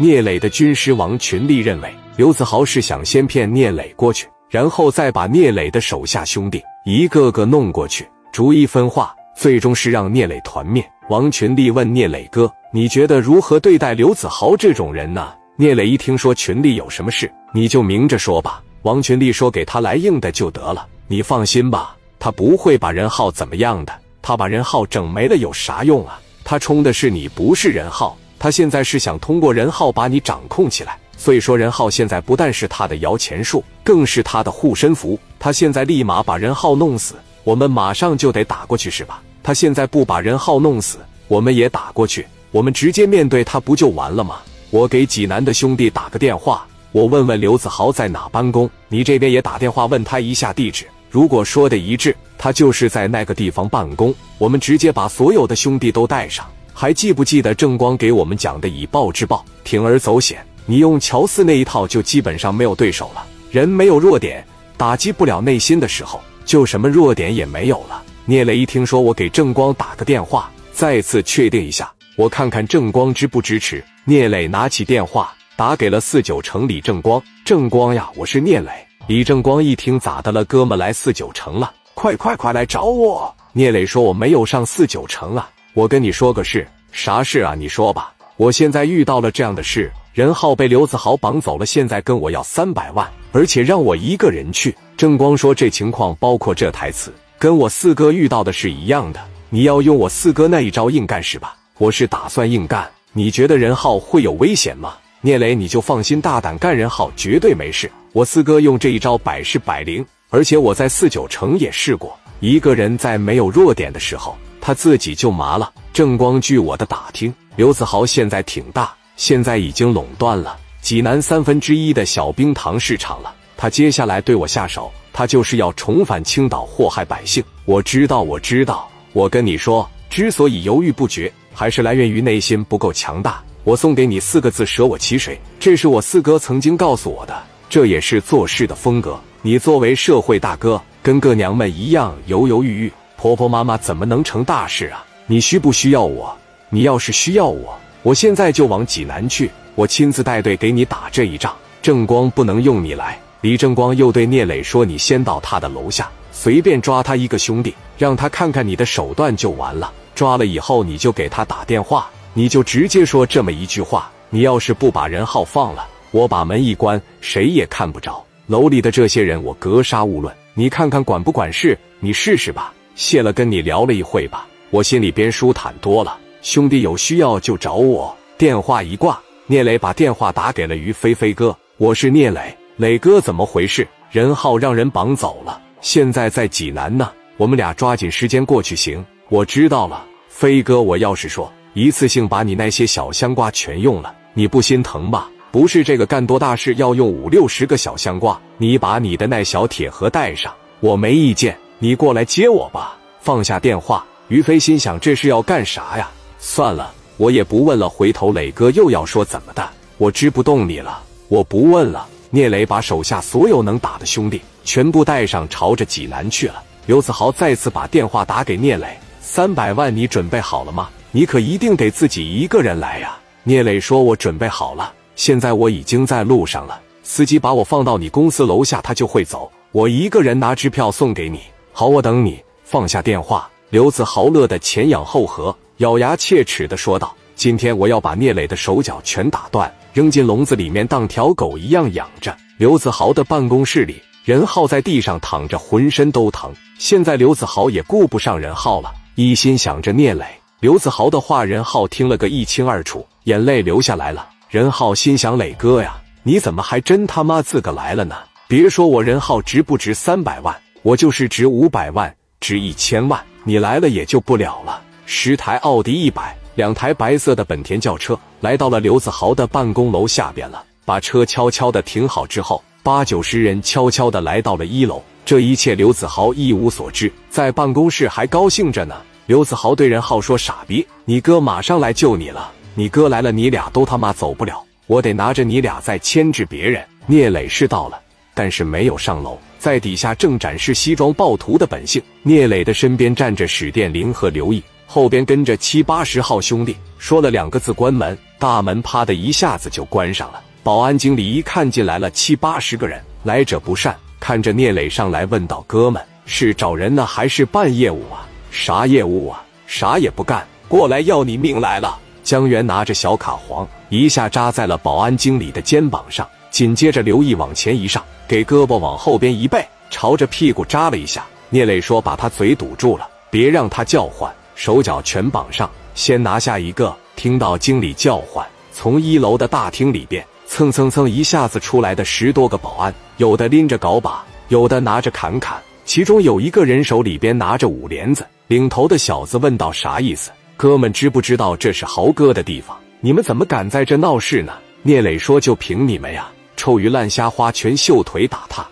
聂磊的军师王群力认为，刘子豪是想先骗聂磊过去，然后再把聂磊的手下兄弟一个个弄过去，逐一分化，最终是让聂磊团灭。王群力问聂磊哥：“你觉得如何对待刘子豪这种人呢？”聂磊一听说群力有什么事，你就明着说吧。王群力说：“给他来硬的就得了，你放心吧，他不会把任浩怎么样的。他把任浩整没了有啥用啊？他冲的是你，不是任浩。他现在是想通过任浩把你掌控起来。所以说，任浩现在不但是他的摇钱树，更是他的护身符。他现在立马把任浩弄死，我们马上就得打过去，是吧？他现在不把任浩弄死，我们也打过去，我们直接面对他不就完了吗？我给济南的兄弟打个电话。”我问问刘子豪在哪办公，你这边也打电话问他一下地址。如果说的一致，他就是在那个地方办公。我们直接把所有的兄弟都带上。还记不记得正光给我们讲的以暴制暴，铤而走险？你用乔四那一套，就基本上没有对手了。人没有弱点，打击不了内心的时候，就什么弱点也没有了。聂磊一听说我给正光打个电话，再次确定一下，我看看正光支不支持。聂磊拿起电话。打给了四九城李正光，正光呀，我是聂磊。李正光一听咋的了，哥们来四九城了，快快快来找我。聂磊说我没有上四九城啊，我跟你说个事，啥事啊？你说吧。我现在遇到了这样的事，任浩被刘子豪绑走了，现在跟我要三百万，而且让我一个人去。正光说这情况包括这台词，跟我四哥遇到的是一样的。你要用我四哥那一招硬干是吧？我是打算硬干。你觉得任浩会有危险吗？聂磊，你就放心大胆干，任浩绝对没事。我四哥用这一招百试百灵，而且我在四九城也试过。一个人在没有弱点的时候，他自己就麻了。正光，据我的打听，刘子豪现在挺大，现在已经垄断了济南三分之一的小冰糖市场了。他接下来对我下手，他就是要重返青岛祸害百姓。我知道，我知道。我跟你说，之所以犹豫不决，还是来源于内心不够强大。我送给你四个字：舍我其谁。这是我四哥曾经告诉我的，这也是做事的风格。你作为社会大哥，跟个娘们一样犹犹豫豫，婆婆妈妈怎么能成大事啊？你需不需要我？你要是需要我，我现在就往济南去，我亲自带队给你打这一仗。正光不能用你来。李正光又对聂磊说：“你先到他的楼下，随便抓他一个兄弟，让他看看你的手段就完了。抓了以后，你就给他打电话。”你就直接说这么一句话：你要是不把任浩放了，我把门一关，谁也看不着。楼里的这些人，我格杀勿论。你看看管不管事？你试试吧。谢了，跟你聊了一会吧，我心里边舒坦多了。兄弟有需要就找我。电话一挂，聂磊把电话打给了于飞飞哥：“我是聂磊，磊哥怎么回事？任浩让人绑走了，现在在济南呢。我们俩抓紧时间过去行。我知道了，飞哥，我要是说。”一次性把你那些小香瓜全用了，你不心疼吧？不是这个干多大事要用五六十个小香瓜，你把你的那小铁盒带上，我没意见。你过来接我吧。放下电话，于飞心想这是要干啥呀？算了，我也不问了。回头磊哥又要说怎么的，我支不动你了，我不问了。聂磊把手下所有能打的兄弟全部带上，朝着济南去了。刘子豪再次把电话打给聂磊：“三百万，你准备好了吗？”你可一定得自己一个人来呀！聂磊说：“我准备好了，现在我已经在路上了。司机把我放到你公司楼下，他就会走。我一个人拿支票送给你。好，我等你。”放下电话，刘子豪乐得前仰后合，咬牙切齿的说道：“今天我要把聂磊的手脚全打断，扔进笼子里面当条狗一样养着。”刘子豪的办公室里，任浩在地上躺着，浑身都疼。现在刘子豪也顾不上任浩了，一心想着聂磊。刘子豪的话，任浩听了个一清二楚，眼泪流下来了。任浩心想：磊哥呀，你怎么还真他妈自个来了呢？别说我任浩值不值三百万，我就是值五百万，值一千万，你来了也就不了了。十台奥迪一百，两台白色的本田轿车，来到了刘子豪的办公楼下边了。把车悄悄的停好之后，八九十人悄悄的来到了一楼。这一切刘子豪一无所知，在办公室还高兴着呢。刘子豪对任浩说：“傻逼，你哥马上来救你了。你哥来了，你俩都他妈走不了。我得拿着你俩再牵制别人。”聂磊是到了，但是没有上楼，在底下正展示西装暴徒的本性。聂磊的身边站着史殿林和刘毅。后边跟着七八十号兄弟，说了两个字“关门”，大门啪的一下子就关上了。保安经理一看进来了七八十个人，来者不善，看着聂磊上来问道：“哥们，是找人呢，还是办业务啊？啥业务啊？啥也不干，过来要你命来了！”江源拿着小卡簧，一下扎在了保安经理的肩膀上，紧接着刘毅往前一上，给胳膊往后边一背，朝着屁股扎了一下。聂磊说：“把他嘴堵住了，别让他叫唤，手脚全绑上，先拿下一个。”听到经理叫唤，从一楼的大厅里边蹭蹭蹭一下子出来的十多个保安，有的拎着镐把，有的拿着砍砍，其中有一个人手里边拿着五连子。领头的小子问道：“啥意思？”哥们知不知道这是豪哥的地方？你们怎么敢在这闹事呢？聂磊说：“就凭你们呀，臭鱼烂虾花，全秀腿打他！”